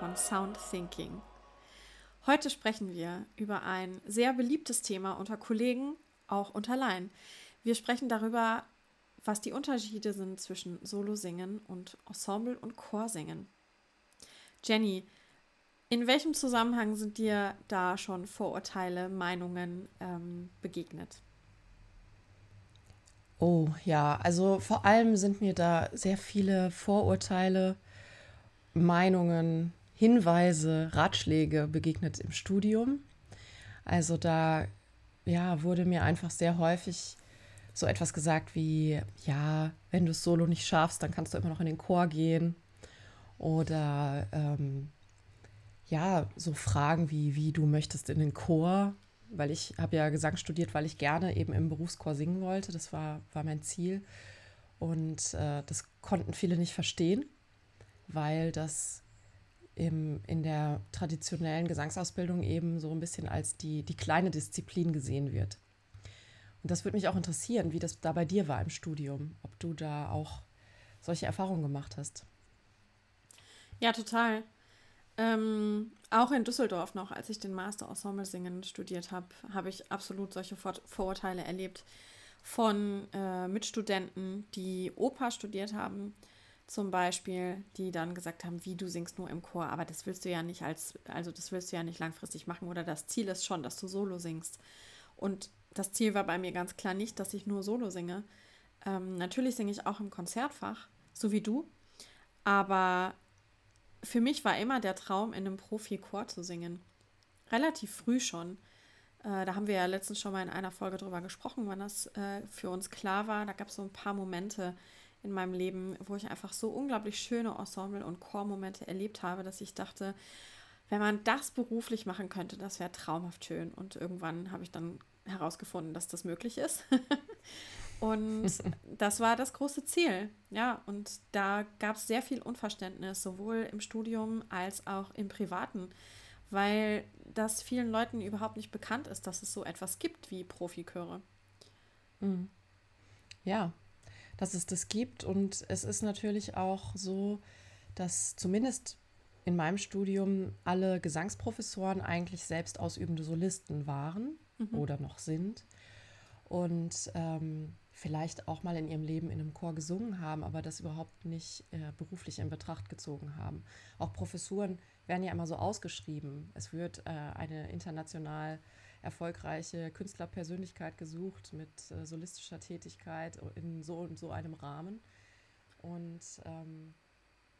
Von Sound Thinking. Heute sprechen wir über ein sehr beliebtes Thema unter Kollegen, auch unter Laien. Wir sprechen darüber, was die Unterschiede sind zwischen Solo-Singen und Ensemble- und Chorsingen. Jenny, in welchem Zusammenhang sind dir da schon Vorurteile, Meinungen ähm, begegnet? Oh ja, also vor allem sind mir da sehr viele Vorurteile, Meinungen Hinweise, Ratschläge begegnet im Studium. Also da ja, wurde mir einfach sehr häufig so etwas gesagt wie, ja, wenn du es solo nicht schaffst, dann kannst du immer noch in den Chor gehen. Oder ähm, ja, so Fragen wie, wie du möchtest in den Chor, weil ich habe ja Gesang studiert, weil ich gerne eben im Berufschor singen wollte. Das war, war mein Ziel. Und äh, das konnten viele nicht verstehen, weil das im, in der traditionellen Gesangsausbildung eben so ein bisschen als die, die kleine Disziplin gesehen wird. Und das würde mich auch interessieren, wie das da bei dir war im Studium, ob du da auch solche Erfahrungen gemacht hast. Ja, total. Ähm, auch in Düsseldorf noch, als ich den Master Ensemble Singen studiert habe, habe ich absolut solche Vor Vorurteile erlebt von äh, Mitstudenten, die Oper studiert haben zum Beispiel, die dann gesagt haben, wie du singst nur im Chor, aber das willst du ja nicht als, also das willst du ja nicht langfristig machen oder das Ziel ist schon, dass du Solo singst. Und das Ziel war bei mir ganz klar nicht, dass ich nur Solo singe. Ähm, natürlich singe ich auch im Konzertfach, so wie du, aber für mich war immer der Traum, in einem Profi-Chor zu singen. Relativ früh schon. Äh, da haben wir ja letztens schon mal in einer Folge drüber gesprochen, wann das äh, für uns klar war. Da gab es so ein paar Momente, in meinem Leben, wo ich einfach so unglaublich schöne Ensemble- und Chormomente erlebt habe, dass ich dachte, wenn man das beruflich machen könnte, das wäre traumhaft schön. Und irgendwann habe ich dann herausgefunden, dass das möglich ist. und das war das große Ziel. Ja, und da gab es sehr viel Unverständnis, sowohl im Studium als auch im Privaten, weil das vielen Leuten überhaupt nicht bekannt ist, dass es so etwas gibt wie Profiköre. Mhm. Ja, dass es das gibt. Und es ist natürlich auch so, dass zumindest in meinem Studium alle Gesangsprofessoren eigentlich selbst ausübende Solisten waren mhm. oder noch sind. Und ähm, vielleicht auch mal in ihrem Leben in einem Chor gesungen haben, aber das überhaupt nicht äh, beruflich in Betracht gezogen haben. Auch Professuren werden ja immer so ausgeschrieben. Es wird äh, eine international erfolgreiche Künstlerpersönlichkeit gesucht mit äh, solistischer Tätigkeit in so und so einem Rahmen. Und ähm,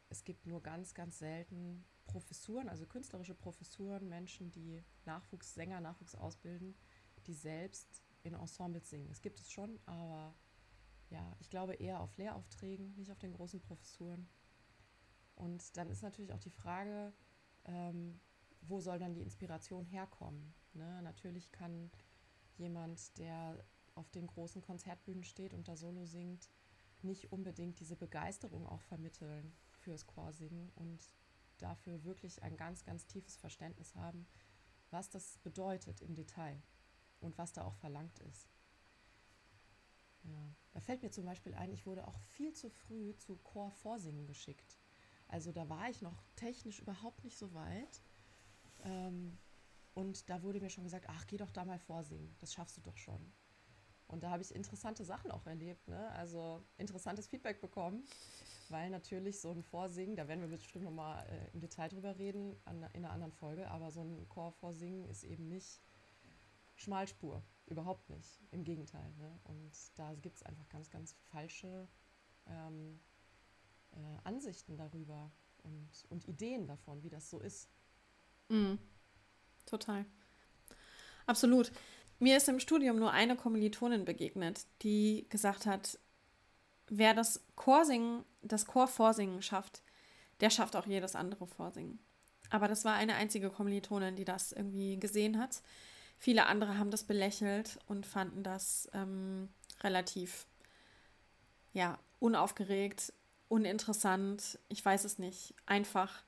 es gibt nur ganz, ganz selten Professuren, also künstlerische Professuren, Menschen, die Nachwuchssänger, Nachwuchs ausbilden, die selbst in Ensembles singen. Es gibt es schon, aber ja, ich glaube eher auf Lehraufträgen, nicht auf den großen Professuren. Und dann ist natürlich auch die Frage, ähm, wo soll dann die Inspiration herkommen? Ne? Natürlich kann jemand, der auf den großen Konzertbühnen steht und da Solo singt, nicht unbedingt diese Begeisterung auch vermitteln fürs Chorsingen und dafür wirklich ein ganz, ganz tiefes Verständnis haben, was das bedeutet im Detail und was da auch verlangt ist. Ja. Da fällt mir zum Beispiel ein, ich wurde auch viel zu früh zu Chorvorsingen geschickt. Also da war ich noch technisch überhaupt nicht so weit. Ähm, und da wurde mir schon gesagt, ach, geh doch da mal vorsingen, das schaffst du doch schon. Und da habe ich interessante Sachen auch erlebt, ne? also interessantes Feedback bekommen, weil natürlich so ein Vorsingen, da werden wir bestimmt nochmal äh, im Detail drüber reden, an, in einer anderen Folge, aber so ein Chor vorsingen ist eben nicht Schmalspur. Überhaupt nicht. Im Gegenteil. Ne? Und da gibt es einfach ganz, ganz falsche ähm, äh, Ansichten darüber und, und Ideen davon, wie das so ist. Mhm. Total. Absolut. Mir ist im Studium nur eine Kommilitonin begegnet, die gesagt hat, wer das Chorsingen, das Chorvorsingen schafft, der schafft auch jedes andere Vorsingen. Aber das war eine einzige Kommilitonin, die das irgendwie gesehen hat. Viele andere haben das belächelt und fanden das ähm, relativ ja, unaufgeregt, uninteressant, ich weiß es nicht, einfach.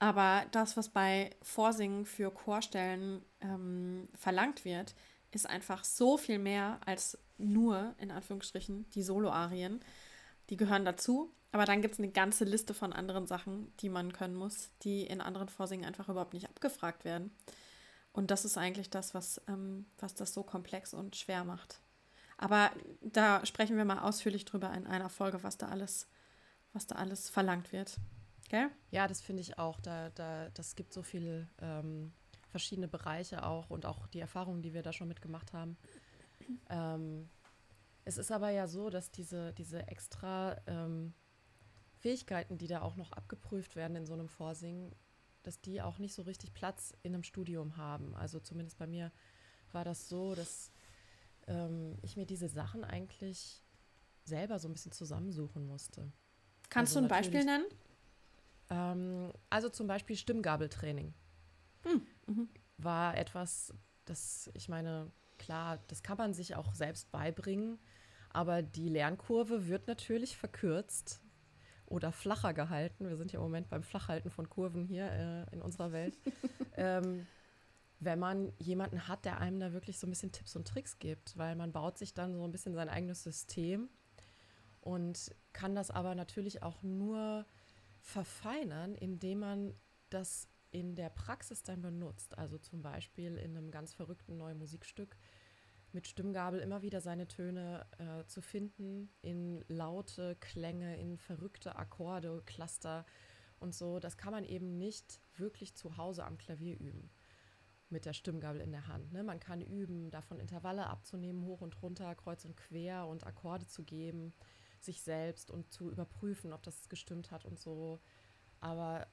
Aber das, was bei Vorsingen für Chorstellen ähm, verlangt wird, ist einfach so viel mehr als nur, in Anführungsstrichen, die Soloarien. Die gehören dazu. Aber dann gibt es eine ganze Liste von anderen Sachen, die man können muss, die in anderen Vorsingen einfach überhaupt nicht abgefragt werden. Und das ist eigentlich das, was, ähm, was das so komplex und schwer macht. Aber da sprechen wir mal ausführlich drüber in einer Folge, was da alles, was da alles verlangt wird. Gell? Ja, das finde ich auch. Da, da, das gibt so viele ähm, verschiedene Bereiche auch und auch die Erfahrungen, die wir da schon mitgemacht haben. Ähm, es ist aber ja so, dass diese, diese extra ähm, Fähigkeiten, die da auch noch abgeprüft werden in so einem Vorsingen, dass die auch nicht so richtig Platz in einem Studium haben. Also zumindest bei mir war das so, dass ähm, ich mir diese Sachen eigentlich selber so ein bisschen zusammensuchen musste. Kannst also du ein Beispiel nennen? Ähm, also zum Beispiel Stimmgabeltraining. Hm. Mhm. War etwas, das, ich meine, klar, das kann man sich auch selbst beibringen, aber die Lernkurve wird natürlich verkürzt oder flacher gehalten. Wir sind ja im Moment beim Flachhalten von Kurven hier äh, in unserer Welt. ähm, wenn man jemanden hat, der einem da wirklich so ein bisschen Tipps und Tricks gibt, weil man baut sich dann so ein bisschen sein eigenes System und kann das aber natürlich auch nur verfeinern, indem man das in der Praxis dann benutzt. Also zum Beispiel in einem ganz verrückten neuen Musikstück mit Stimmgabel immer wieder seine Töne äh, zu finden, in laute Klänge, in verrückte Akkorde, Cluster und so. Das kann man eben nicht wirklich zu Hause am Klavier üben mit der Stimmgabel in der Hand. Ne? Man kann üben, davon Intervalle abzunehmen, hoch und runter, kreuz und quer und Akkorde zu geben, sich selbst und zu überprüfen, ob das gestimmt hat und so. Aber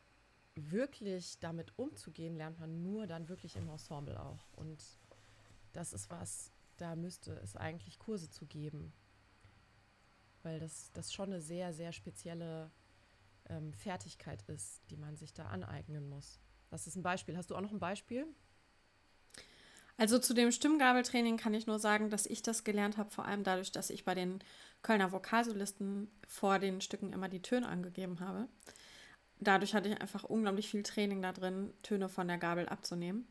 wirklich damit umzugehen, lernt man nur dann wirklich im Ensemble auch. Und das ist was, da müsste es eigentlich Kurse zu geben. Weil das, das schon eine sehr, sehr spezielle ähm, Fertigkeit ist, die man sich da aneignen muss. Das ist ein Beispiel. Hast du auch noch ein Beispiel? Also zu dem Stimmgabeltraining kann ich nur sagen, dass ich das gelernt habe, vor allem dadurch, dass ich bei den Kölner Vokalsolisten vor den Stücken immer die Töne angegeben habe. Dadurch hatte ich einfach unglaublich viel Training da drin, Töne von der Gabel abzunehmen.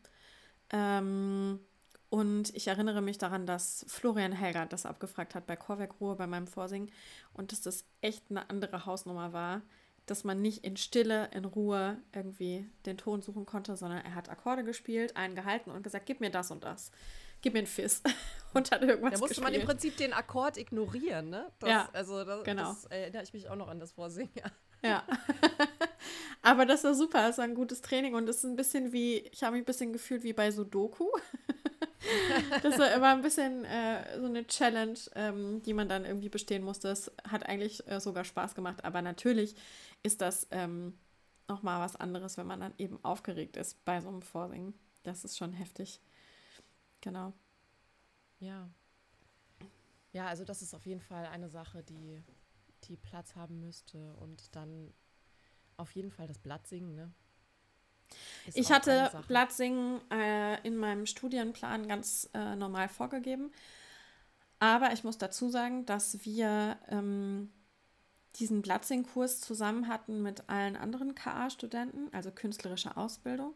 Ähm, und ich erinnere mich daran, dass Florian Helger das abgefragt hat bei Chorwerk Ruhe bei meinem Vorsingen und dass das echt eine andere Hausnummer war, dass man nicht in Stille, in Ruhe irgendwie den Ton suchen konnte, sondern er hat Akkorde gespielt, einen gehalten und gesagt, gib mir das und das. Gib mir ein Fiss. und hat irgendwas Da musste gespielt. man im Prinzip den Akkord ignorieren, ne? Das, ja, also das, genau. das erinnere ich mich auch noch an das Vorsingen. Ja. Aber das war super, das war ein gutes Training und es ist ein bisschen wie, ich habe mich ein bisschen gefühlt wie bei Sudoku. das war ein bisschen äh, so eine Challenge, ähm, die man dann irgendwie bestehen musste. Es hat eigentlich äh, sogar Spaß gemacht, aber natürlich ist das ähm, nochmal was anderes, wenn man dann eben aufgeregt ist bei so einem Vorsingen. Das ist schon heftig. Genau. Ja. Ja, also das ist auf jeden Fall eine Sache, die, die Platz haben müsste und dann auf jeden Fall das Blattsingen, ne? Ich hatte Blattsingen äh, in meinem Studienplan ganz äh, normal vorgegeben. Aber ich muss dazu sagen, dass wir ähm, diesen Blattsing-Kurs zusammen hatten mit allen anderen KA-Studenten, also künstlerische Ausbildung.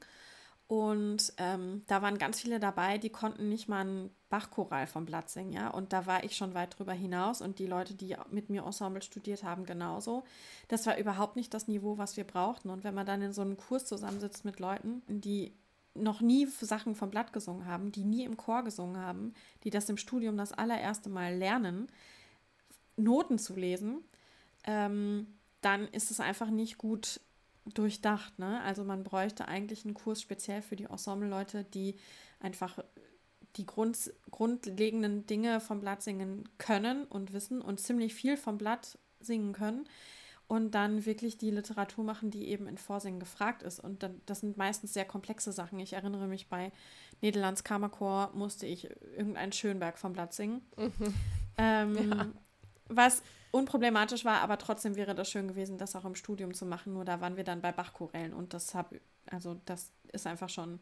Und ähm, da waren ganz viele dabei, die konnten nicht mal ein Bachchoral vom Blatt singen, ja. Und da war ich schon weit drüber hinaus und die Leute, die mit mir Ensemble studiert haben, genauso. Das war überhaupt nicht das Niveau, was wir brauchten. Und wenn man dann in so einem Kurs zusammensitzt mit Leuten, die noch nie Sachen vom Blatt gesungen haben, die nie im Chor gesungen haben, die das im Studium das allererste Mal lernen, Noten zu lesen, ähm, dann ist es einfach nicht gut durchdacht. Ne? Also man bräuchte eigentlich einen Kurs speziell für die Ensemble-Leute, die einfach die Grund, grundlegenden Dinge vom Blattsingen können und wissen und ziemlich viel vom Blatt singen können und dann wirklich die Literatur machen, die eben in Vorsingen gefragt ist. Und dann, das sind meistens sehr komplexe Sachen. Ich erinnere mich, bei Nederlands Kammerchor musste ich irgendeinen Schönberg vom Blatt singen. Mhm. Ähm, ja. Was unproblematisch war, aber trotzdem wäre das schön gewesen, das auch im Studium zu machen. Nur da waren wir dann bei Bachchorellen und das habe, also das ist einfach schon,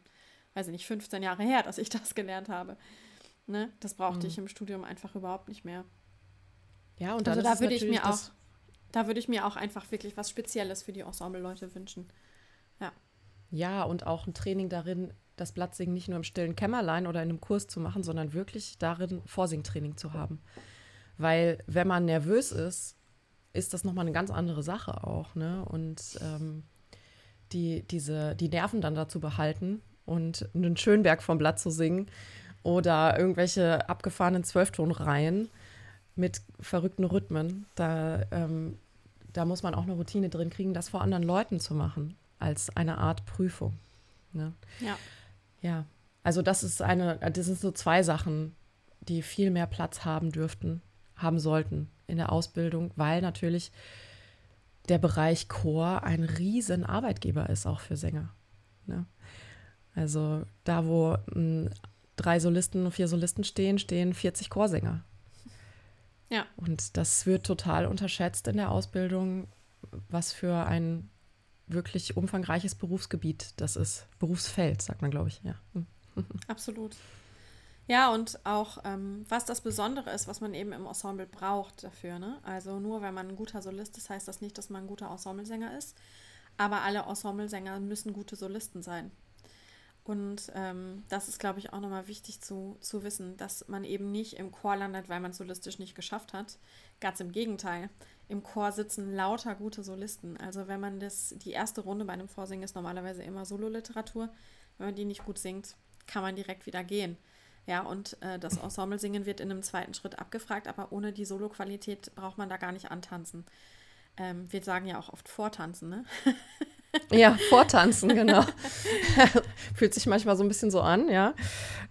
weiß ich nicht, 15 Jahre her, dass ich das gelernt habe. Ne? Das brauchte mhm. ich im Studium einfach überhaupt nicht mehr. Ja, und also da würde ich mir auch da würde ich mir auch einfach wirklich was Spezielles für die Ensemble-Leute wünschen. Ja. Ja, und auch ein Training darin, das Blattsingen nicht nur im stillen Kämmerlein oder in einem Kurs zu machen, sondern wirklich darin, Vorsingtraining zu haben. Weil, wenn man nervös ist, ist das nochmal eine ganz andere Sache auch. Ne? Und ähm, die, diese, die Nerven dann dazu behalten und einen Schönberg vom Blatt zu singen oder irgendwelche abgefahrenen Zwölftonreihen mit verrückten Rhythmen. Da, ähm, da muss man auch eine Routine drin kriegen, das vor anderen Leuten zu machen, als eine Art Prüfung. Ne? Ja. Ja. Also das ist eine, das sind so zwei Sachen, die viel mehr Platz haben dürften, haben sollten in der Ausbildung, weil natürlich der Bereich Chor ein riesen Arbeitgeber ist, auch für Sänger. Ne? Also da, wo m, hm, drei Solisten und vier Solisten stehen, stehen 40 Chorsänger. Ja. Und das wird total unterschätzt in der Ausbildung, was für ein wirklich umfangreiches Berufsgebiet das ist. Berufsfeld, sagt man, glaube ich, ja. Hm. Absolut. Ja, und auch, ähm, was das Besondere ist, was man eben im Ensemble braucht dafür. Ne? Also nur wenn man ein guter Solist ist, heißt das nicht, dass man ein guter Ensemblesänger ist. Aber alle Ensemblesänger müssen gute Solisten sein. Und ähm, das ist, glaube ich, auch nochmal wichtig zu, zu wissen, dass man eben nicht im Chor landet, weil man es solistisch nicht geschafft hat. Ganz im Gegenteil. Im Chor sitzen lauter gute Solisten. Also wenn man das, die erste Runde bei einem Vorsingen ist normalerweise immer Sololiteratur. Wenn man die nicht gut singt, kann man direkt wieder gehen. Ja, und äh, das Ensemble-Singen wird in einem zweiten Schritt abgefragt, aber ohne die Solo-Qualität braucht man da gar nicht antanzen. Ähm, wir sagen ja auch oft vortanzen, ne? Ja, vortanzen, genau. Fühlt sich manchmal so ein bisschen so an, ja.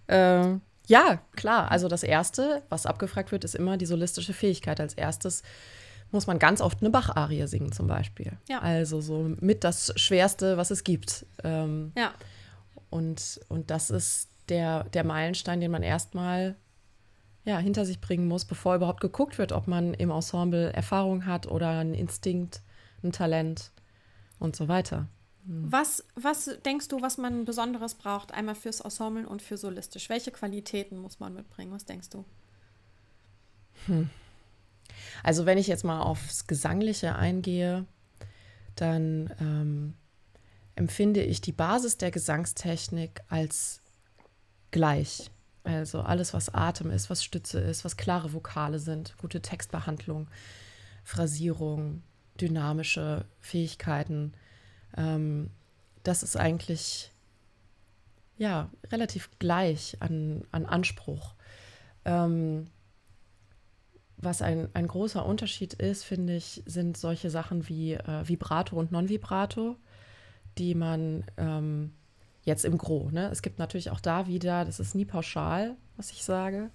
Ähm, ja, klar. Also das Erste, was abgefragt wird, ist immer die solistische Fähigkeit. Als erstes muss man ganz oft eine Bach-Arie singen zum Beispiel. Ja. Also so mit das Schwerste, was es gibt. Ähm, ja. Und, und das ist der, der Meilenstein, den man erstmal ja, hinter sich bringen muss, bevor überhaupt geguckt wird, ob man im Ensemble Erfahrung hat oder einen Instinkt, ein Talent und so weiter. Hm. Was, was denkst du, was man Besonderes braucht, einmal fürs Ensemble und für solistisch? Welche Qualitäten muss man mitbringen? Was denkst du? Hm. Also wenn ich jetzt mal aufs Gesangliche eingehe, dann ähm, empfinde ich die Basis der Gesangstechnik als gleich. Also alles, was Atem ist, was Stütze ist, was klare Vokale sind, gute Textbehandlung, Phrasierung, dynamische Fähigkeiten. Ähm, das ist eigentlich ja relativ gleich an, an Anspruch. Ähm, was ein, ein großer Unterschied ist, finde ich, sind solche Sachen wie äh, Vibrato und Non-Vibrato, die man ähm, jetzt im Gro. Ne? Es gibt natürlich auch da wieder, das ist nie pauschal, was ich sage,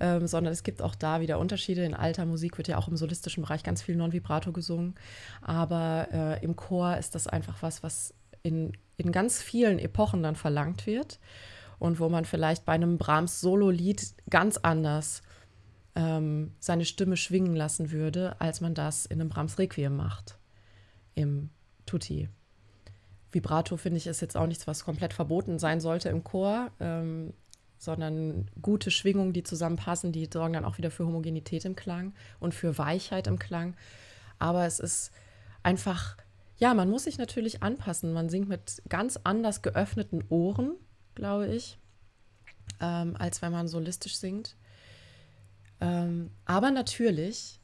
ähm, sondern es gibt auch da wieder Unterschiede. In alter Musik wird ja auch im solistischen Bereich ganz viel Non-Vibrato gesungen, aber äh, im Chor ist das einfach was, was in, in ganz vielen Epochen dann verlangt wird und wo man vielleicht bei einem Brahms-Solo-Lied ganz anders ähm, seine Stimme schwingen lassen würde, als man das in einem Brahms-Requiem macht, im Tutti. Vibrato finde ich ist jetzt auch nichts, was komplett verboten sein sollte im Chor. Ähm, sondern gute Schwingungen, die zusammenpassen, die sorgen dann auch wieder für Homogenität im Klang und für Weichheit im Klang. Aber es ist einfach, ja, man muss sich natürlich anpassen. Man singt mit ganz anders geöffneten Ohren, glaube ich, ähm, als wenn man solistisch singt. Ähm, aber natürlich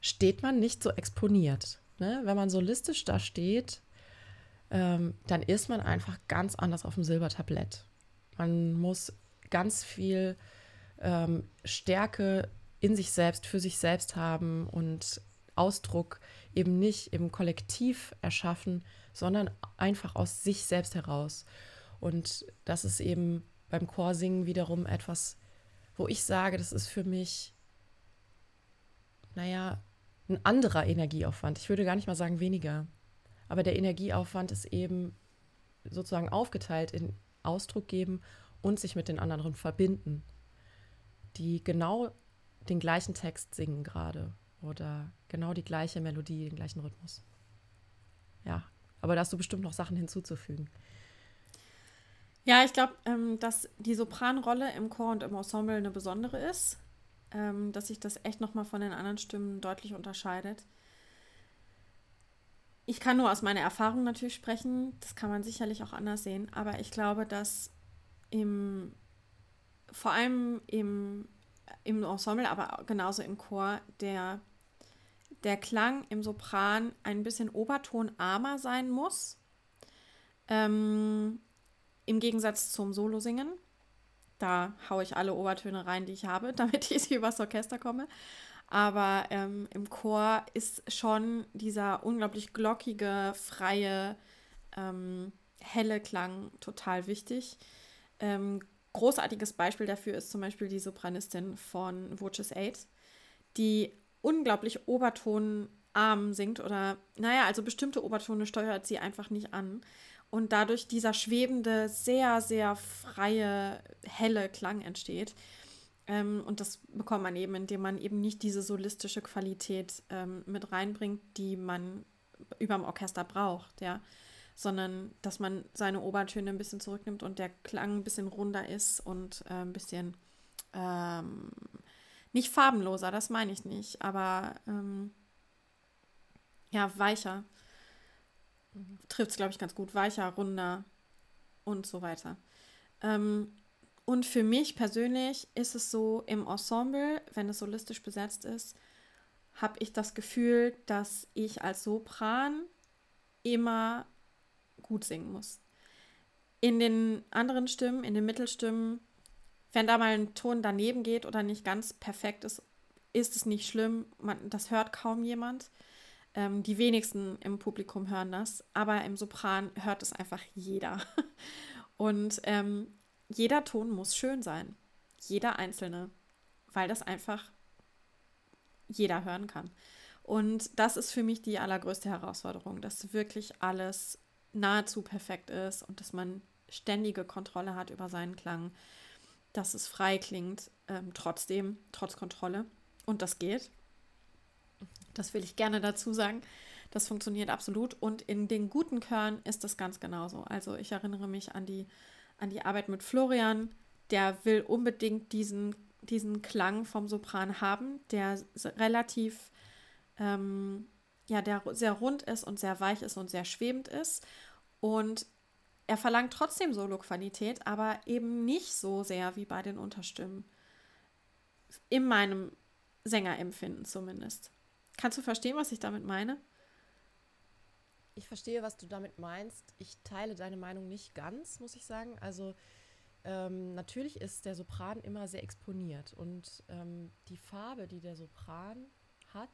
steht man nicht so exponiert. Ne? Wenn man solistisch da steht, ähm, dann ist man einfach ganz anders auf dem Silbertablett. Man muss ganz viel ähm, Stärke in sich selbst, für sich selbst haben und Ausdruck eben nicht im Kollektiv erschaffen, sondern einfach aus sich selbst heraus. Und das ist eben beim Chorsingen wiederum etwas, wo ich sage, das ist für mich, naja, ein anderer Energieaufwand. Ich würde gar nicht mal sagen weniger. Aber der Energieaufwand ist eben sozusagen aufgeteilt in Ausdruck geben und sich mit den anderen verbinden, die genau den gleichen Text singen gerade oder genau die gleiche Melodie, den gleichen Rhythmus. Ja, aber da hast du bestimmt noch Sachen hinzuzufügen. Ja, ich glaube, ähm, dass die Sopranrolle im Chor und im Ensemble eine besondere ist, ähm, dass sich das echt nochmal von den anderen Stimmen deutlich unterscheidet. Ich kann nur aus meiner Erfahrung natürlich sprechen, das kann man sicherlich auch anders sehen, aber ich glaube, dass im, vor allem im, im Ensemble, aber genauso im Chor, der, der Klang im Sopran ein bisschen obertonarmer sein muss. Ähm, Im Gegensatz zum Solo-Singen. Da haue ich alle Obertöne rein, die ich habe, damit ich übers Orchester komme. Aber ähm, im Chor ist schon dieser unglaublich glockige, freie, ähm, helle Klang total wichtig. Ähm, großartiges Beispiel dafür ist zum Beispiel die Sopranistin von Voices 8, die unglaublich obertonarm singt oder, naja, also bestimmte Obertone steuert sie einfach nicht an. Und dadurch dieser schwebende, sehr, sehr freie, helle Klang entsteht. Ähm, und das bekommt man eben, indem man eben nicht diese solistische Qualität ähm, mit reinbringt, die man überm Orchester braucht, ja sondern dass man seine Obertöne ein bisschen zurücknimmt und der Klang ein bisschen runder ist und äh, ein bisschen ähm, nicht farbenloser, das meine ich nicht, aber ähm, ja, weicher. Mhm. Trifft es, glaube ich, ganz gut. Weicher, runder und so weiter. Ähm, und für mich persönlich ist es so, im Ensemble, wenn es solistisch besetzt ist, habe ich das Gefühl, dass ich als Sopran immer gut singen muss. In den anderen Stimmen, in den Mittelstimmen, wenn da mal ein Ton daneben geht oder nicht ganz perfekt ist, ist es nicht schlimm. Man, das hört kaum jemand. Ähm, die wenigsten im Publikum hören das, aber im Sopran hört es einfach jeder. Und ähm, jeder Ton muss schön sein. Jeder einzelne, weil das einfach jeder hören kann. Und das ist für mich die allergrößte Herausforderung, dass wirklich alles nahezu perfekt ist und dass man ständige Kontrolle hat über seinen Klang, dass es frei klingt, ähm, trotzdem, trotz Kontrolle. Und das geht. Das will ich gerne dazu sagen. Das funktioniert absolut. Und in den guten Chören ist das ganz genauso. Also ich erinnere mich an die, an die Arbeit mit Florian. Der will unbedingt diesen, diesen Klang vom Sopran haben, der relativ ähm, ja, der sehr rund ist und sehr weich ist und sehr schwebend ist. Und er verlangt trotzdem Solo-Qualität, aber eben nicht so sehr wie bei den Unterstimmen. In meinem Sängerempfinden zumindest. Kannst du verstehen, was ich damit meine? Ich verstehe, was du damit meinst. Ich teile deine Meinung nicht ganz, muss ich sagen. Also ähm, natürlich ist der Sopran immer sehr exponiert und ähm, die Farbe, die der Sopran hat,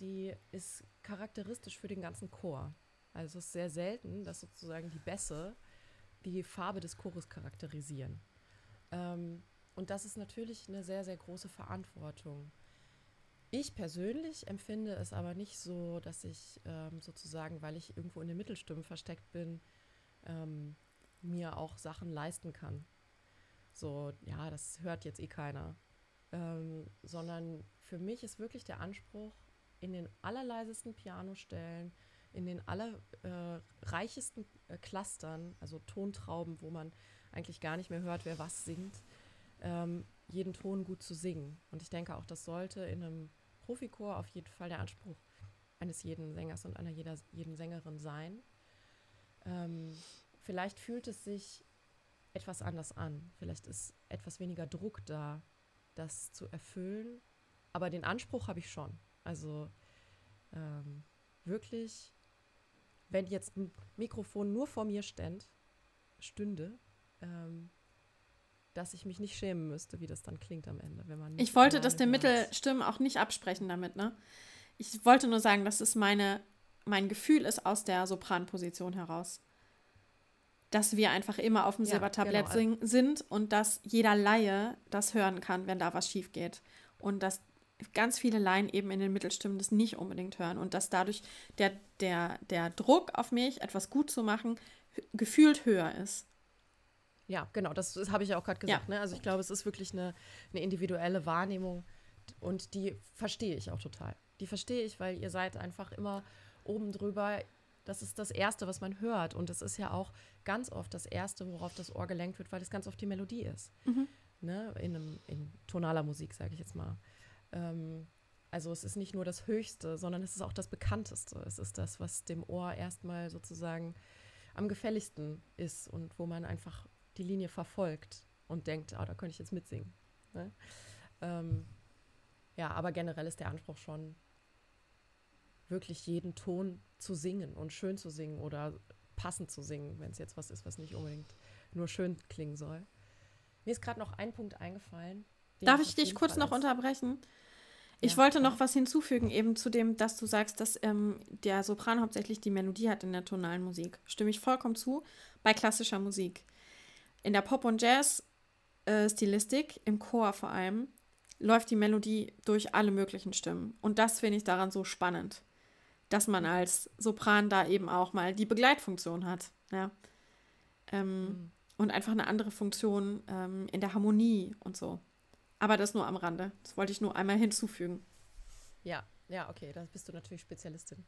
die ist charakteristisch für den ganzen Chor. Also es ist sehr selten, dass sozusagen die Bässe die Farbe des Chores charakterisieren. Ähm, und das ist natürlich eine sehr, sehr große Verantwortung. Ich persönlich empfinde es aber nicht so, dass ich ähm, sozusagen, weil ich irgendwo in den Mittelstimmen versteckt bin, ähm, mir auch Sachen leisten kann. So, ja, das hört jetzt eh keiner. Ähm, sondern für mich ist wirklich der Anspruch, in den allerleisesten Pianostellen, in den allerreichesten äh, äh, Clustern, also Tontrauben, wo man eigentlich gar nicht mehr hört, wer was singt, ähm, jeden Ton gut zu singen. Und ich denke auch, das sollte in einem Profikor auf jeden Fall der Anspruch eines jeden Sängers und einer jeder, jeden Sängerin sein. Ähm, vielleicht fühlt es sich etwas anders an. Vielleicht ist etwas weniger Druck da, das zu erfüllen. Aber den Anspruch habe ich schon. Also ähm, wirklich, wenn jetzt ein Mikrofon nur vor mir ständ, stünde, ähm, dass ich mich nicht schämen müsste, wie das dann klingt am Ende, wenn man. Ich wollte das den Mittelstimmen auch nicht absprechen damit, ne? Ich wollte nur sagen, dass es meine, mein Gefühl ist aus der Sopranposition heraus. dass wir einfach immer auf dem Ja, Silbertablett genau. sind und dass jeder Laie das hören kann, wenn da was schief geht. Und dass ganz viele Laien eben in den Mittelstimmen das nicht unbedingt hören und dass dadurch der, der, der Druck auf mich, etwas gut zu machen, gefühlt höher ist. Ja, genau, das, das habe ich ja auch gerade gesagt. Ne? Also ich glaube, es ist wirklich eine, eine individuelle Wahrnehmung und die verstehe ich auch total. Die verstehe ich, weil ihr seid einfach immer oben drüber. Das ist das Erste, was man hört. Und es ist ja auch ganz oft das Erste, worauf das Ohr gelenkt wird, weil es ganz oft die Melodie ist. Ne? In, einem, in tonaler Musik, sage ich jetzt mal. Ähm, also es ist nicht nur das Höchste, sondern es ist auch das Bekannteste. Es ist das, was dem Ohr erstmal sozusagen am gefälligsten ist und wo man einfach die Linie verfolgt und denkt, ah, da könnte ich jetzt mitsingen. Ne? Ähm, ja, aber generell ist der Anspruch schon, wirklich jeden Ton zu singen und schön zu singen oder passend zu singen, wenn es jetzt was ist, was nicht unbedingt nur schön klingen soll. Mir ist gerade noch ein Punkt eingefallen. Darf auf ich dich kurz noch unterbrechen? Ich Ja, wollte klar. noch was hinzufügen, eben zu dem, dass du sagst, dass ähm, der Sopran hauptsächlich die Melodie hat in der tonalen Musik. Stimme ich vollkommen zu. Bei klassischer Musik. In der Pop- und Jazz-Stilistik, im Chor vor allem, läuft die Melodie durch alle möglichen Stimmen. Und das finde ich daran so spannend, dass man als Sopran da eben auch mal die Begleitfunktion hat. Ja. Ähm, Mhm. Und einfach eine andere Funktion ähm, in der Harmonie und so. Aber das nur am Rande. Das wollte ich nur einmal hinzufügen. Ja, ja, okay, da bist du natürlich Spezialistin.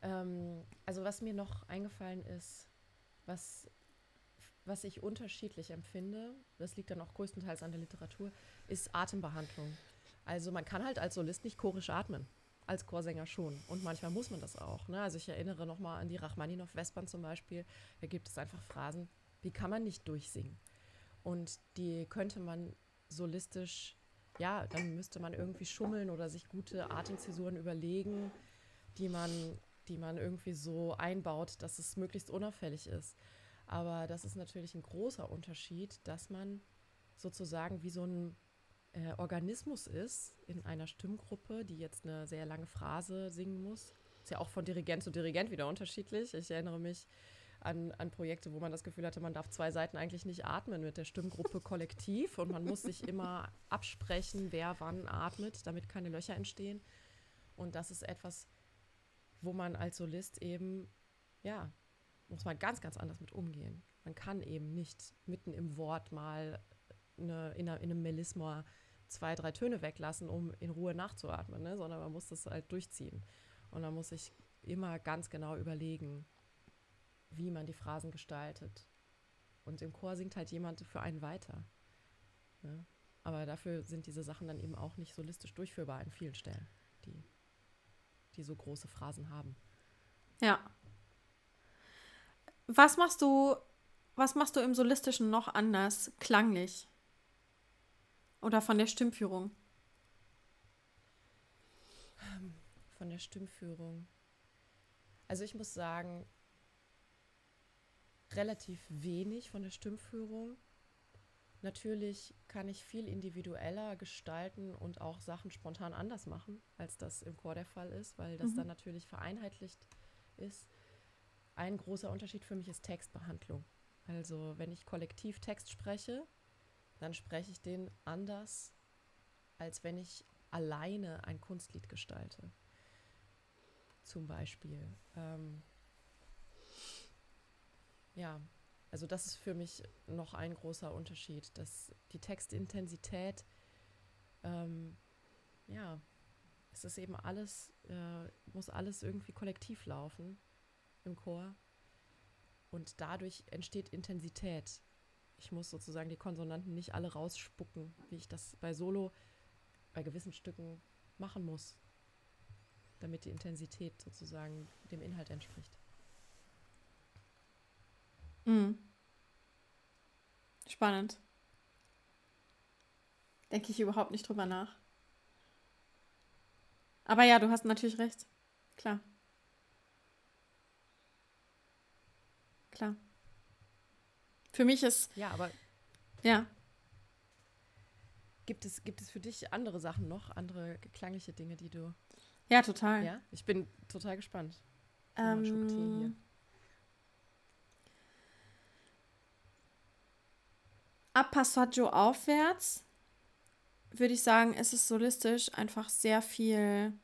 Ähm, also was mir noch eingefallen ist, was, was ich unterschiedlich empfinde, das liegt dann auch größtenteils an der Literatur, ist Atembehandlung. Also man kann halt als Solist nicht chorisch atmen, als Chorsänger schon. Und manchmal muss man das auch. Ne? Also ich erinnere nochmal an die Rachmaninow-Vespern zum Beispiel. Da gibt es einfach Phrasen, die kann man nicht durchsingen. Und die könnte man solistisch ja, dann müsste man irgendwie schummeln oder sich gute Atemzäsuren überlegen, die man, die man irgendwie so einbaut, dass es möglichst unauffällig ist. Aber das ist natürlich ein großer Unterschied, dass man sozusagen wie so ein äh, Organismus ist in einer Stimmgruppe, die jetzt eine sehr lange Phrase singen muss. Ist ja auch von Dirigent zu Dirigent wieder unterschiedlich. Ich erinnere mich an, an Projekte, wo man das Gefühl hatte, man darf zwei Seiten eigentlich nicht atmen mit der Stimmgruppe kollektiv und man muss sich immer absprechen, wer wann atmet, damit keine Löcher entstehen. Und das ist etwas, wo man als Solist eben, ja, muss man ganz, ganz anders mit umgehen. Man kann eben nicht mitten im Wort mal eine, in, einer, in einem Melisma zwei, drei Töne weglassen, um in Ruhe nachzuatmen, ne? sondern man muss das halt durchziehen. Und man muss sich immer ganz genau überlegen, wie man die Phrasen gestaltet. Und im Chor singt halt jemand für einen weiter. Ne? Aber dafür sind diese Sachen dann eben auch nicht solistisch durchführbar an vielen Stellen, die, die so große Phrasen haben. Ja. Was machst du, was machst du im Solistischen noch anders, klanglich? Oder von der Stimmführung? Von der Stimmführung. Also ich muss sagen, relativ wenig von der Stimmführung. Natürlich kann ich viel individueller gestalten und auch Sachen spontan anders machen, als das im Chor der Fall ist, weil das Mhm. dann natürlich vereinheitlicht ist. Ein großer Unterschied für mich ist Textbehandlung. Also wenn ich kollektiv Text spreche, dann spreche ich den anders, als wenn ich alleine ein Kunstlied gestalte. Zum Beispiel. Ähm, ja, also das ist für mich noch ein großer Unterschied, dass die Textintensität, ähm, ja, es ist eben alles, äh, muss alles irgendwie kollektiv laufen im Chor. Und dadurch entsteht Intensität. Ich muss sozusagen die Konsonanten nicht alle rausspucken, wie ich das bei Solo bei gewissen Stücken machen muss, damit die Intensität sozusagen dem Inhalt entspricht. Mhm. Spannend. Denke ich überhaupt nicht drüber nach. Aber ja, du hast natürlich recht. Klar. Klar. Für mich ist, Ja, aber ja, gibt es, gibt es für dich andere Sachen noch, andere klangliche Dinge, die du. ja, total. Ja, ich bin total gespannt. Ähm, ab Passaggio aufwärts würde ich sagen, ist es solistisch einfach sehr viel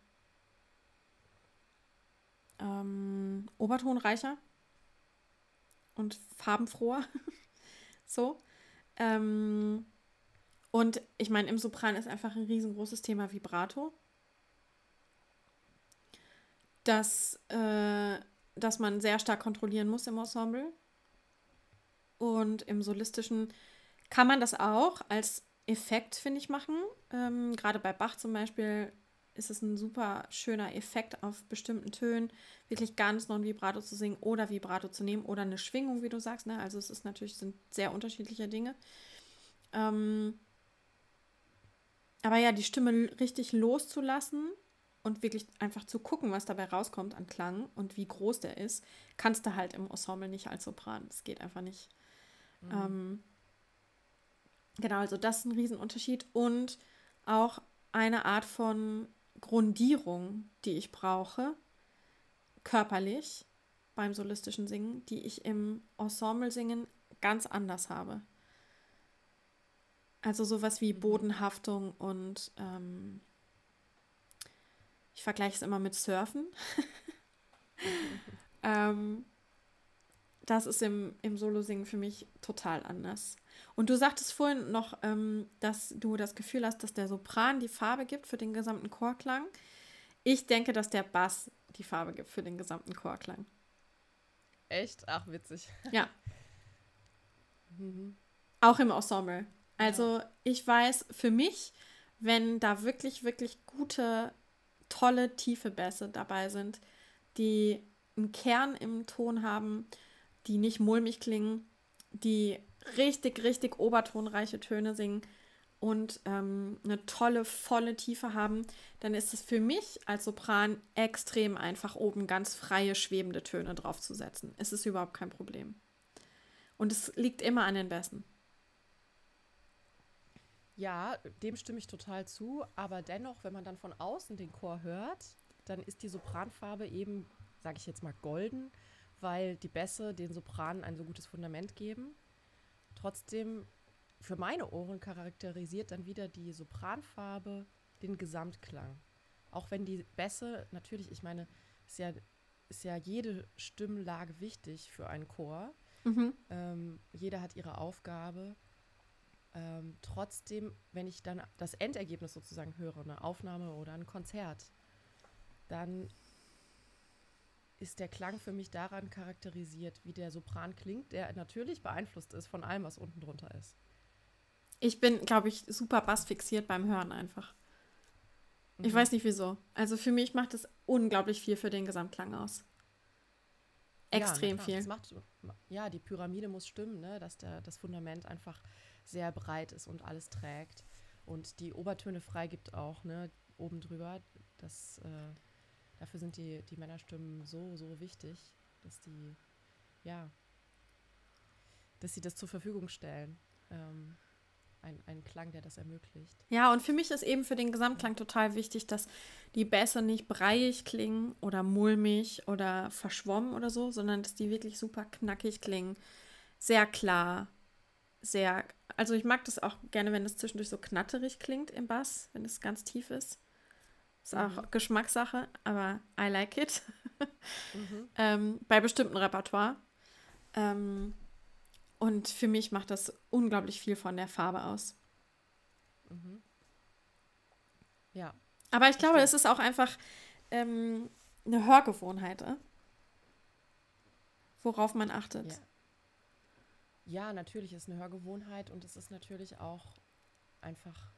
ähm, obertonreicher und farbenfroher. so. Ähm, und ich meine, im Sopran ist einfach ein riesengroßes Thema Vibrato. Das, äh, dass man sehr stark kontrollieren muss im Ensemble. Und im Solistischen kann man das auch als Effekt, finde ich, machen. Ähm, Gerade bei Bach zum Beispiel ist es ein super schöner Effekt auf bestimmten Tönen, wirklich ganz non-vibrato zu singen oder Vibrato zu nehmen oder eine Schwingung, wie du sagst. Ne? Also es ist natürlich sind sehr unterschiedliche Dinge. Ähm, aber ja, die Stimme richtig loszulassen und wirklich einfach zu gucken, was dabei rauskommt an Klang und wie groß der ist, kannst du halt im Ensemble nicht als Sopran. Das geht einfach nicht. Mhm. Ähm, genau, also das ist ein Riesenunterschied und auch eine Art von Grundierung, die ich brauche, körperlich beim solistischen Singen, die ich im Ensemble-Singen ganz anders habe. Also sowas wie mhm. Bodenhaftung und ähm, ich vergleiche es immer mit Surfen. ähm, das ist im, im Solo-Singen für mich total anders. Und du sagtest vorhin noch, ähm, dass du das Gefühl hast, dass der Sopran die Farbe gibt für den gesamten Chorklang. Ich denke, dass der Bass die Farbe gibt für den gesamten Chorklang. Echt? Ach, witzig. Ja. Mhm. Auch im Ensemble. Also ja. ich weiß für mich, wenn da wirklich, wirklich gute, tolle, tiefe Bässe dabei sind, die einen Kern im Ton haben, die nicht mulmig klingen, die richtig, richtig obertonreiche Töne singen und ähm, eine tolle, volle Tiefe haben, dann ist es für mich als Sopran extrem einfach, oben ganz freie, schwebende Töne draufzusetzen. Es ist überhaupt kein Problem. Und es liegt immer an den Bässen. Ja, dem stimme ich total zu. Aber dennoch, wenn man dann von außen den Chor hört, dann ist die Sopranfarbe eben, sage ich jetzt mal, golden, weil die Bässe den Sopranen ein so gutes Fundament geben. Trotzdem, für meine Ohren charakterisiert dann wieder die Sopranfarbe den Gesamtklang. Auch wenn die Bässe, natürlich, ich meine, ist ja, ist ja jede Stimmlage wichtig für einen Chor. Mhm. Ähm, jeder hat ihre Aufgabe. Ähm, trotzdem, wenn ich dann das Endergebnis sozusagen höre, eine Aufnahme oder ein Konzert, dann ist der Klang für mich daran charakterisiert, wie der Sopran klingt, der natürlich beeinflusst ist von allem, was unten drunter ist. Ich bin, glaube ich, super bassfixiert beim Hören einfach. Mhm. Ich weiß nicht wieso. Also für mich macht es unglaublich viel für den Gesamtklang aus. Extrem ja, viel. Macht, ja, die Pyramide muss stimmen, ne? dass der, das Fundament einfach sehr breit ist und alles trägt. Und die Obertöne freigibt auch, ne, oben drüber. Das äh, dafür sind die, die Männerstimmen so, so wichtig, dass die, ja, dass sie das zur Verfügung stellen. Ähm, ein, ein Klang, der das ermöglicht. Ja, und für mich ist eben für den Gesamtklang total wichtig, dass die Bässe nicht breiig klingen oder mulmig oder verschwommen oder so, sondern dass die wirklich super knackig klingen. Sehr klar, sehr. Also ich mag das auch gerne, wenn es zwischendurch so knatterig klingt im Bass, wenn es ganz tief ist. Ist auch mhm. Geschmackssache, aber I like it. mhm. ähm, bei bestimmten Repertoire. Ähm, und für mich macht das unglaublich viel von der Farbe aus. Mhm. Ja. Aber ich glaube, es ist auch einfach ähm, eine Hörgewohnheit, äh? worauf man achtet. Ja. ja, natürlich ist eine Hörgewohnheit und es ist natürlich auch einfach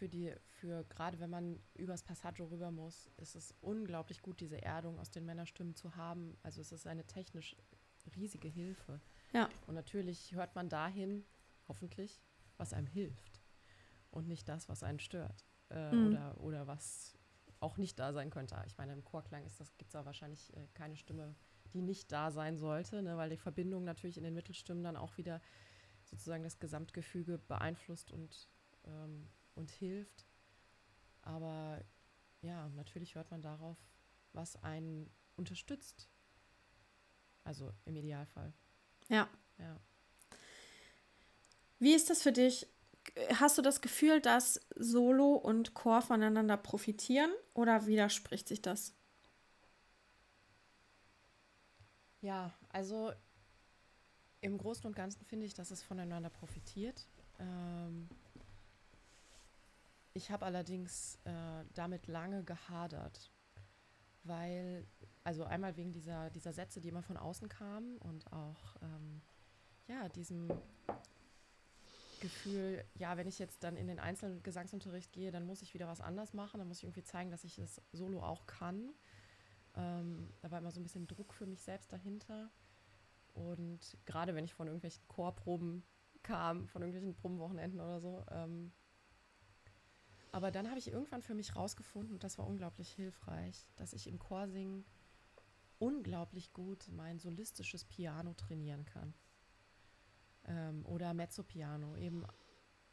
für die, für gerade wenn man übers Passaggio rüber muss, ist es unglaublich gut, diese Erdung aus den Männerstimmen zu haben. Also es ist eine technisch riesige Hilfe. Ja. Und natürlich hört man dahin, hoffentlich, was einem hilft. Und nicht das, was einen stört. Äh, mhm. oder, oder was auch nicht da sein könnte. Ich meine, im Chorklang gibt es da wahrscheinlich äh, keine Stimme, die nicht da sein sollte, ne, weil die Verbindung natürlich in den Mittelstimmen dann auch wieder sozusagen das Gesamtgefüge beeinflusst und ähm, und hilft. Aber ja, natürlich hört man darauf, was einen unterstützt. Also im Idealfall. Ja. Ja. Wie ist das für dich? Hast du das Gefühl, dass Solo und Chor voneinander profitieren oder widerspricht sich das? Ja, also im Großen und Ganzen finde ich, dass es voneinander profitiert. Ähm, ich habe allerdings äh, damit lange gehadert, weil, also einmal wegen dieser, dieser Sätze, die immer von außen kamen und auch, ähm, ja, diesem Gefühl, ja, wenn ich jetzt dann in den einzelnen Gesangsunterricht gehe, dann muss ich wieder was anders machen, dann muss ich irgendwie zeigen, dass ich das Solo auch kann. Ähm, da war immer so ein bisschen Druck für mich selbst dahinter. Und gerade wenn ich von irgendwelchen Chorproben kam, von irgendwelchen Probenwochenenden oder so. Ähm, aber dann habe ich irgendwann für mich rausgefunden, und das war unglaublich hilfreich, dass ich im Chorsingen unglaublich gut mein solistisches Piano trainieren kann. Ähm, oder Mezzopiano, eben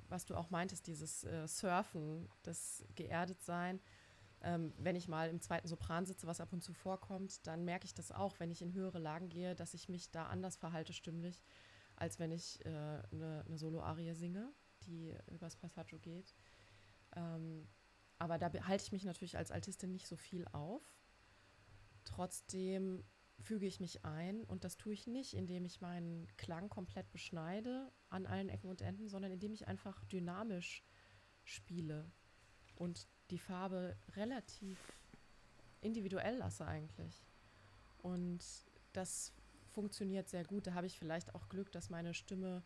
was du auch meintest, dieses äh, Surfen, das Geerdetsein. Ähm, wenn ich mal im zweiten Sopran sitze, was ab und zu vorkommt, dann merke ich das auch, wenn ich in höhere Lagen gehe, dass ich mich da anders verhalte stimmlich, als wenn ich äh, eine, eine Solo-Arie singe, die übers Passaggio geht. Ähm, aber da halte ich mich natürlich als Altistin nicht so viel auf. Trotzdem füge ich mich ein und das tue ich nicht, indem ich meinen Klang komplett beschneide an allen Ecken und Enden, sondern indem ich einfach dynamisch spiele und die Farbe relativ individuell lasse eigentlich. Und das funktioniert sehr gut. Da habe ich vielleicht auch Glück, dass meine Stimme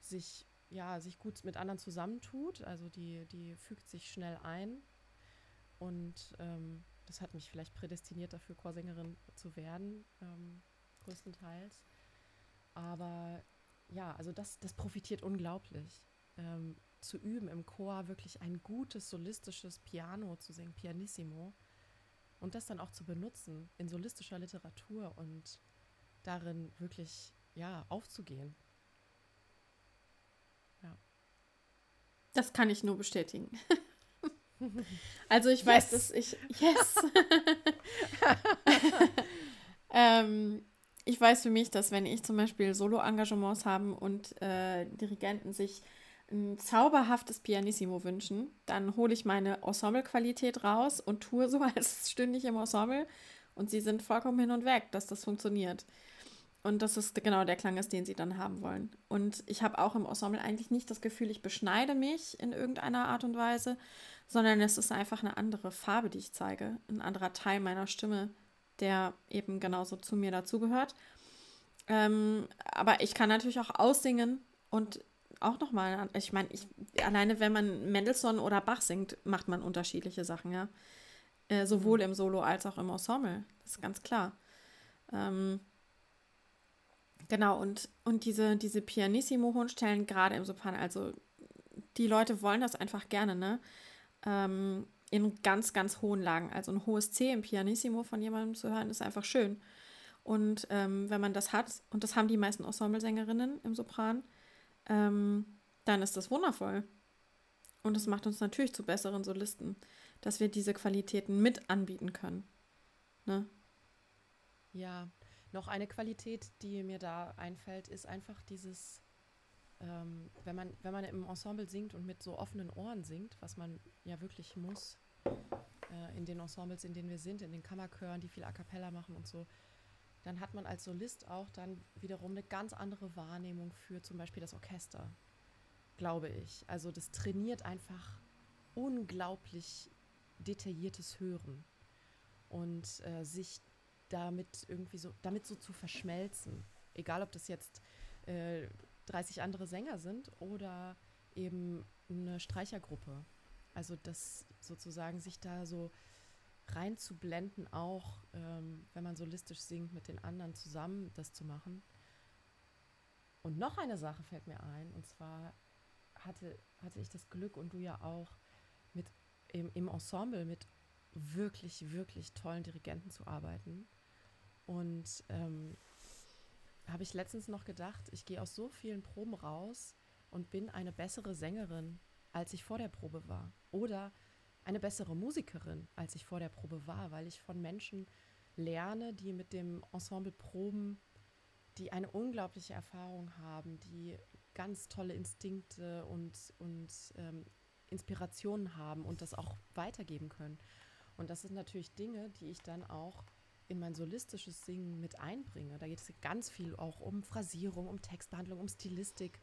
sich ja sich gut mit anderen zusammentut. Also die, die fügt sich schnell ein. Und ähm, das hat mich vielleicht prädestiniert dafür, Chorsängerin zu werden, ähm, größtenteils. Aber ja, also das, das profitiert unglaublich. Ähm, zu üben im Chor wirklich ein gutes solistisches Piano zu singen, Pianissimo, und das dann auch zu benutzen in solistischer Literatur und darin wirklich ja aufzugehen. Das kann ich nur bestätigen. also ich weiß, yes. dass ich yes. ähm, ich weiß für mich, dass wenn ich zum Beispiel Solo-Engagements habe und äh, Dirigenten sich ein zauberhaftes Pianissimo wünschen, dann hole ich meine Ensemble-Qualität raus und tue so, als stünde ich im Ensemble und sie sind vollkommen hin und weg, dass das funktioniert. Und das ist genau der Klang ist, den sie dann haben wollen. Und ich habe auch im Ensemble eigentlich nicht das Gefühl, ich beschneide mich in irgendeiner Art und Weise, sondern es ist einfach eine andere Farbe, die ich zeige, ein anderer Teil meiner Stimme, der eben genauso zu mir dazugehört. Ähm, aber ich kann natürlich auch aussingen und auch nochmal, ich meine, ich, alleine wenn man Mendelssohn oder Bach singt, macht man unterschiedliche Sachen, ja. Äh, sowohl mhm. im Solo als auch im Ensemble. Das ist ganz klar. Ähm, genau, und, und diese, diese pianissimo Stellen, gerade im Sopran, also die Leute wollen das einfach gerne, ne? Ähm, in ganz, ganz hohen Lagen. Also ein hohes C im Pianissimo von jemandem zu hören, ist einfach schön. Und ähm, wenn man das hat, und das haben die meisten Ensemblesängerinnen im Sopran, ähm, dann ist das wundervoll. Und es macht uns natürlich zu besseren Solisten, dass wir diese Qualitäten mit anbieten können. Ne? Ja, noch eine Qualität, die mir da einfällt, ist einfach dieses, ähm, wenn, man, wenn man im Ensemble singt und mit so offenen Ohren singt, was man ja wirklich muss, äh, in den Ensembles, in denen wir sind, in den Kammerchören, die viel A cappella machen und so, dann hat man als Solist auch dann wiederum eine ganz andere Wahrnehmung für zum Beispiel das Orchester, glaube ich. Also das trainiert einfach unglaublich detailliertes Hören und äh, sich damit irgendwie so, damit so zu verschmelzen. Egal, ob das jetzt äh, 30 andere Sänger sind oder eben eine Streichergruppe. Also das sozusagen sich da so reinzublenden, auch ähm, wenn man solistisch singt, mit den anderen zusammen das zu machen. Und noch eine Sache fällt mir ein, und zwar hatte, hatte ich das Glück und du ja auch, mit im, im Ensemble mit wirklich, wirklich tollen Dirigenten zu arbeiten. Und ähm, habe ich letztens noch gedacht, ich gehe aus so vielen Proben raus und bin eine bessere Sängerin, als ich vor der Probe war. Oder eine bessere Musikerin, als ich vor der Probe war, weil ich von Menschen lerne, die mit dem Ensemble proben, die eine unglaubliche Erfahrung haben, die ganz tolle Instinkte und, und ähm, Inspirationen haben und das auch weitergeben können. Und das sind natürlich Dinge, die ich dann auch in mein solistisches Singen mit einbringe. Da geht es ganz viel auch um Phrasierung, um Textbehandlung, um Stilistik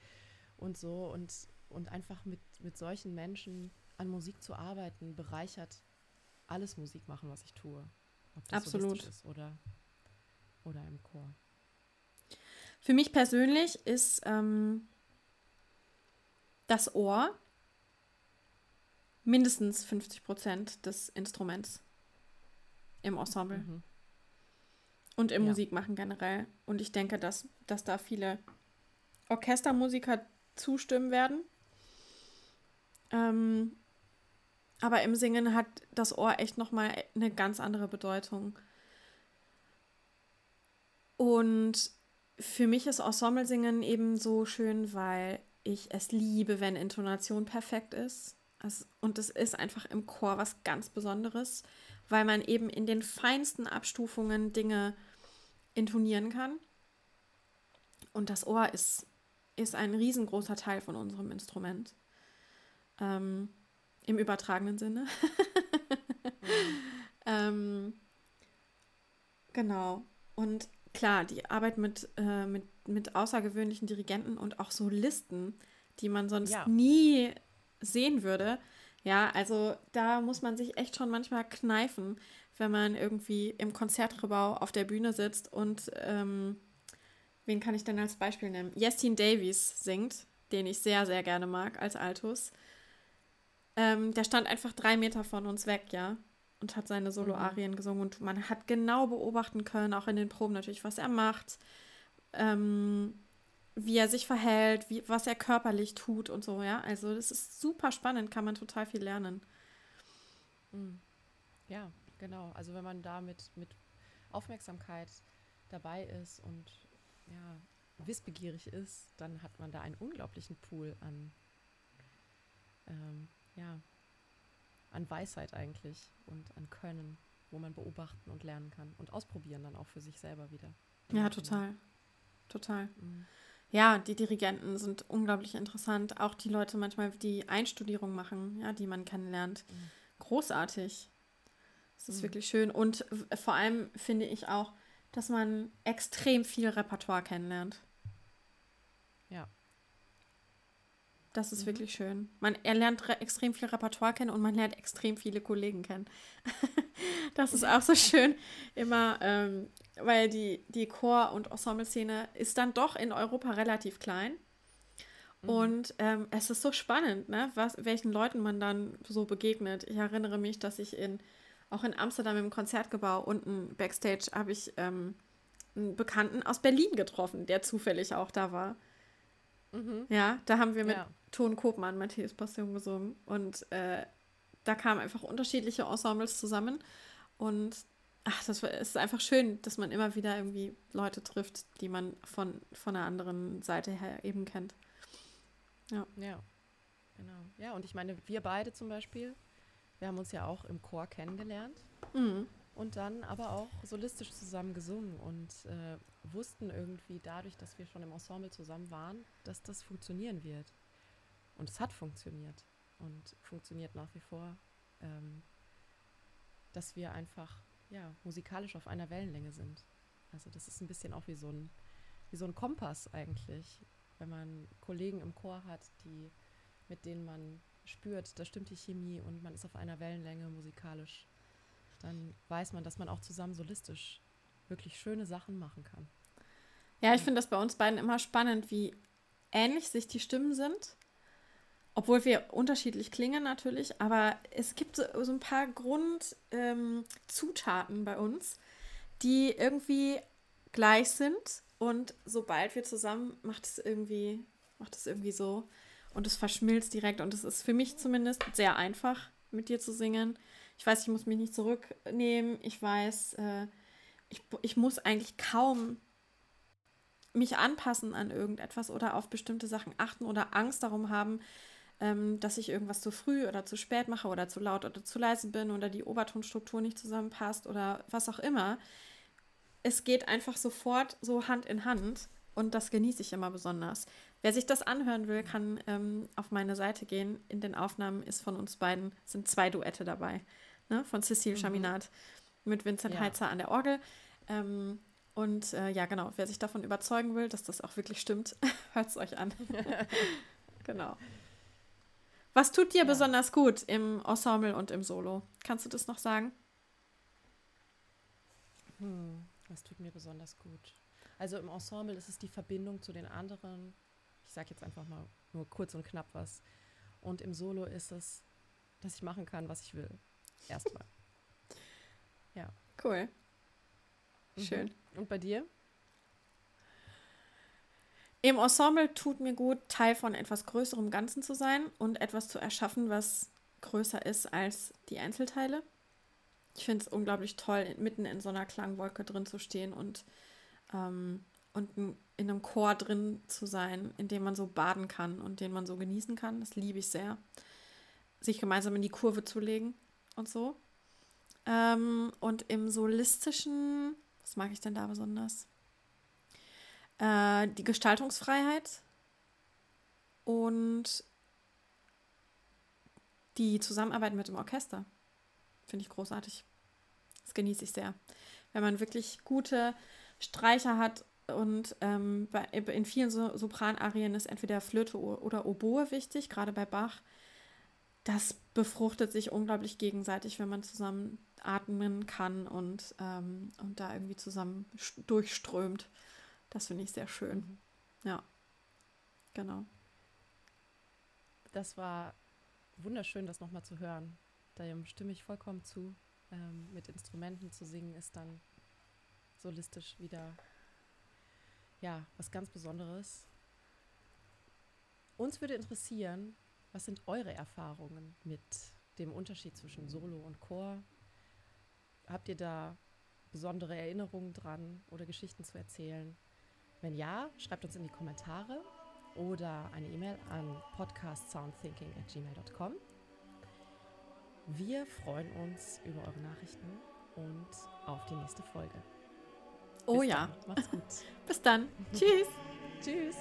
und so. Und, und einfach mit, mit solchen Menschen an Musik zu arbeiten, bereichert alles Musik machen, was ich tue. Ob das Absolut. ist oder, oder im Chor. Für mich persönlich ist ähm, das Ohr mindestens 50 Prozent des Instruments im Ensemble. Mhm. Und im ja. Musikmachen generell. Und ich denke, dass, dass da viele Orchestermusiker zustimmen werden. Ähm, aber im Singen hat das Ohr echt nochmal eine ganz andere Bedeutung. Und für mich ist Ensemble-Singen eben so schön, weil ich es liebe, wenn Intonation perfekt ist. Und es ist einfach im Chor was ganz Besonderes, weil man eben in den feinsten Abstufungen Dinge intonieren kann. Und das Ohr ist, ist ein riesengroßer Teil von unserem Instrument. Ähm, Im übertragenen Sinne. mhm. ähm, genau. Und klar, die Arbeit mit, äh, mit, mit außergewöhnlichen Dirigenten und auch Solisten, die man sonst ja. nie sehen würde. Ja, also da muss man sich echt schon manchmal kneifen, wenn man irgendwie im Konzertrebau auf der Bühne sitzt und ähm, wen kann ich denn als Beispiel nennen? Justin Davies singt, den ich sehr, sehr gerne mag als Altus. Ähm, der stand einfach drei Meter von uns weg, ja, und hat seine Solo-Arien mhm. gesungen und man hat genau beobachten können, auch in den Proben natürlich, was er macht, ähm, wie er sich verhält, wie, was er körperlich tut und so, ja. Also das ist super spannend, kann man total viel lernen. Mhm. Ja, Genau, also wenn man da mit, mit Aufmerksamkeit dabei ist und ja, wissbegierig ist, dann hat man da einen unglaublichen Pool an, ähm, ja, an Weisheit eigentlich und an Können, wo man beobachten und lernen kann und ausprobieren dann auch für sich selber wieder. Ja, total. Total. Mhm. Ja, die Dirigenten sind unglaublich interessant. Auch die Leute manchmal, die Einstudierung machen, ja, die man kennenlernt. Mhm. Großartig. Es ist mhm. wirklich schön. Und vor allem finde ich auch, dass man extrem viel Repertoire kennenlernt. Ja. Das ist mhm. wirklich schön. Man, er lernt extrem viel Repertoire kennen und man lernt extrem viele Kollegen kennen. das ist auch so schön, immer, ähm, weil die, die Chor- und Ensemble-Szene ist dann doch in Europa relativ klein. Mhm. Und ähm, es ist so spannend, ne, was, welchen Leuten man dann so begegnet. Ich erinnere mich, dass ich in auch in Amsterdam im Konzertgebau unten backstage habe ich ähm, einen Bekannten aus Berlin getroffen, der zufällig auch da war. Mhm. Ja, da haben wir mit ja. Ton Kopmann Matthäus Passion gesungen und äh, da kamen einfach unterschiedliche Ensembles zusammen und ach, das ist einfach schön, dass man immer wieder irgendwie Leute trifft, die man von, von einer anderen Seite her eben kennt. Ja. Ja, genau. Ja, und ich meine, wir beide zum Beispiel, wir haben uns ja auch im Chor kennengelernt mhm. und dann aber auch solistisch zusammen gesungen und äh, wussten irgendwie dadurch, dass wir schon im Ensemble zusammen waren, dass das funktionieren wird. Und es hat funktioniert und funktioniert nach wie vor, ähm, dass wir einfach ja, musikalisch auf einer Wellenlänge sind. Also das ist ein bisschen auch wie so ein, wie so ein Kompass eigentlich, wenn man Kollegen im Chor hat, die, mit denen man spürt, da stimmt die Chemie und man ist auf einer Wellenlänge musikalisch, dann weiß man, dass man auch zusammen solistisch wirklich schöne Sachen machen kann. Ja, ich finde das bei uns beiden immer spannend, wie ähnlich sich die Stimmen sind. Obwohl wir unterschiedlich klingen natürlich, aber es gibt so, so ein paar Grundzutaten ähm, bei uns, die irgendwie gleich sind. Und sobald wir zusammen, macht es irgendwie, macht es irgendwie so und es verschmilzt direkt und es ist für mich zumindest sehr einfach, mit dir zu singen. Ich weiß, ich muss mich nicht zurücknehmen. Ich weiß, äh, ich, ich muss eigentlich kaum mich anpassen an irgendetwas oder auf bestimmte Sachen achten oder Angst darum haben, ähm, dass ich irgendwas zu früh oder zu spät mache oder zu laut oder zu leise bin oder die Obertonstruktur nicht zusammenpasst oder was auch immer. Es geht einfach sofort so Hand in Hand und das genieße ich immer besonders, Wer sich das anhören will, kann ähm, auf meine Seite gehen. In den Aufnahmen ist von uns beiden sind zwei Duette dabei. Ne? Von Cecile mhm. Chaminat mit Vincent ja. Heitzer an der Orgel. Ähm, und äh, ja, genau, wer sich davon überzeugen will, dass das auch wirklich stimmt, hört es euch an. genau. Was tut dir ja. besonders gut im Ensemble und im Solo? Kannst du das noch sagen? Hm, was tut mir besonders gut? Also im Ensemble ist es die Verbindung zu den anderen. Ich sage jetzt einfach mal nur kurz und knapp was. Und im Solo ist es, dass ich machen kann, was ich will. Erstmal. ja. Cool. Mhm. Schön. Und bei dir? Im Ensemble tut mir gut, Teil von etwas größerem Ganzen zu sein und etwas zu erschaffen, was größer ist als die Einzelteile. Ich finde es unglaublich toll, mitten in so einer Klangwolke drin zu stehen und, ähm, und in einem Chor drin zu sein, in dem man so baden kann und den man so genießen kann. Das liebe ich sehr. Sich gemeinsam in die Kurve zu legen und so. Ähm, und im solistischen, was mag ich denn da besonders? Äh, die Gestaltungsfreiheit und die Zusammenarbeit mit dem Orchester. Finde ich großartig. Das genieße ich sehr. Wenn man wirklich gute Streicher hat und ähm, bei, in vielen so Sopranarien ist entweder Flöte oder Oboe wichtig, gerade bei Bach. Das befruchtet sich unglaublich gegenseitig, wenn man zusammen atmen kann und, ähm, und da irgendwie zusammen durchströmt. Das finde ich sehr schön. Mhm. Ja, genau. Das war wunderschön, das nochmal zu hören. Da stimme ich vollkommen zu. Ähm, mit Instrumenten zu singen ist dann solistisch wieder ja was ganz Besonderes. Uns würde interessieren, was sind eure Erfahrungen mit dem Unterschied zwischen Solo und Chor? Habt ihr da besondere Erinnerungen dran oder Geschichten zu erzählen? Wenn ja, schreibt uns in die Kommentare oder eine E-Mail an podcastsoundthinking@gmail.com. Wir freuen uns über eure Nachrichten und auf die nächste Folge. Oh Bis ja. Dann. Macht's gut. Bis dann. Tschüss. Tschüss.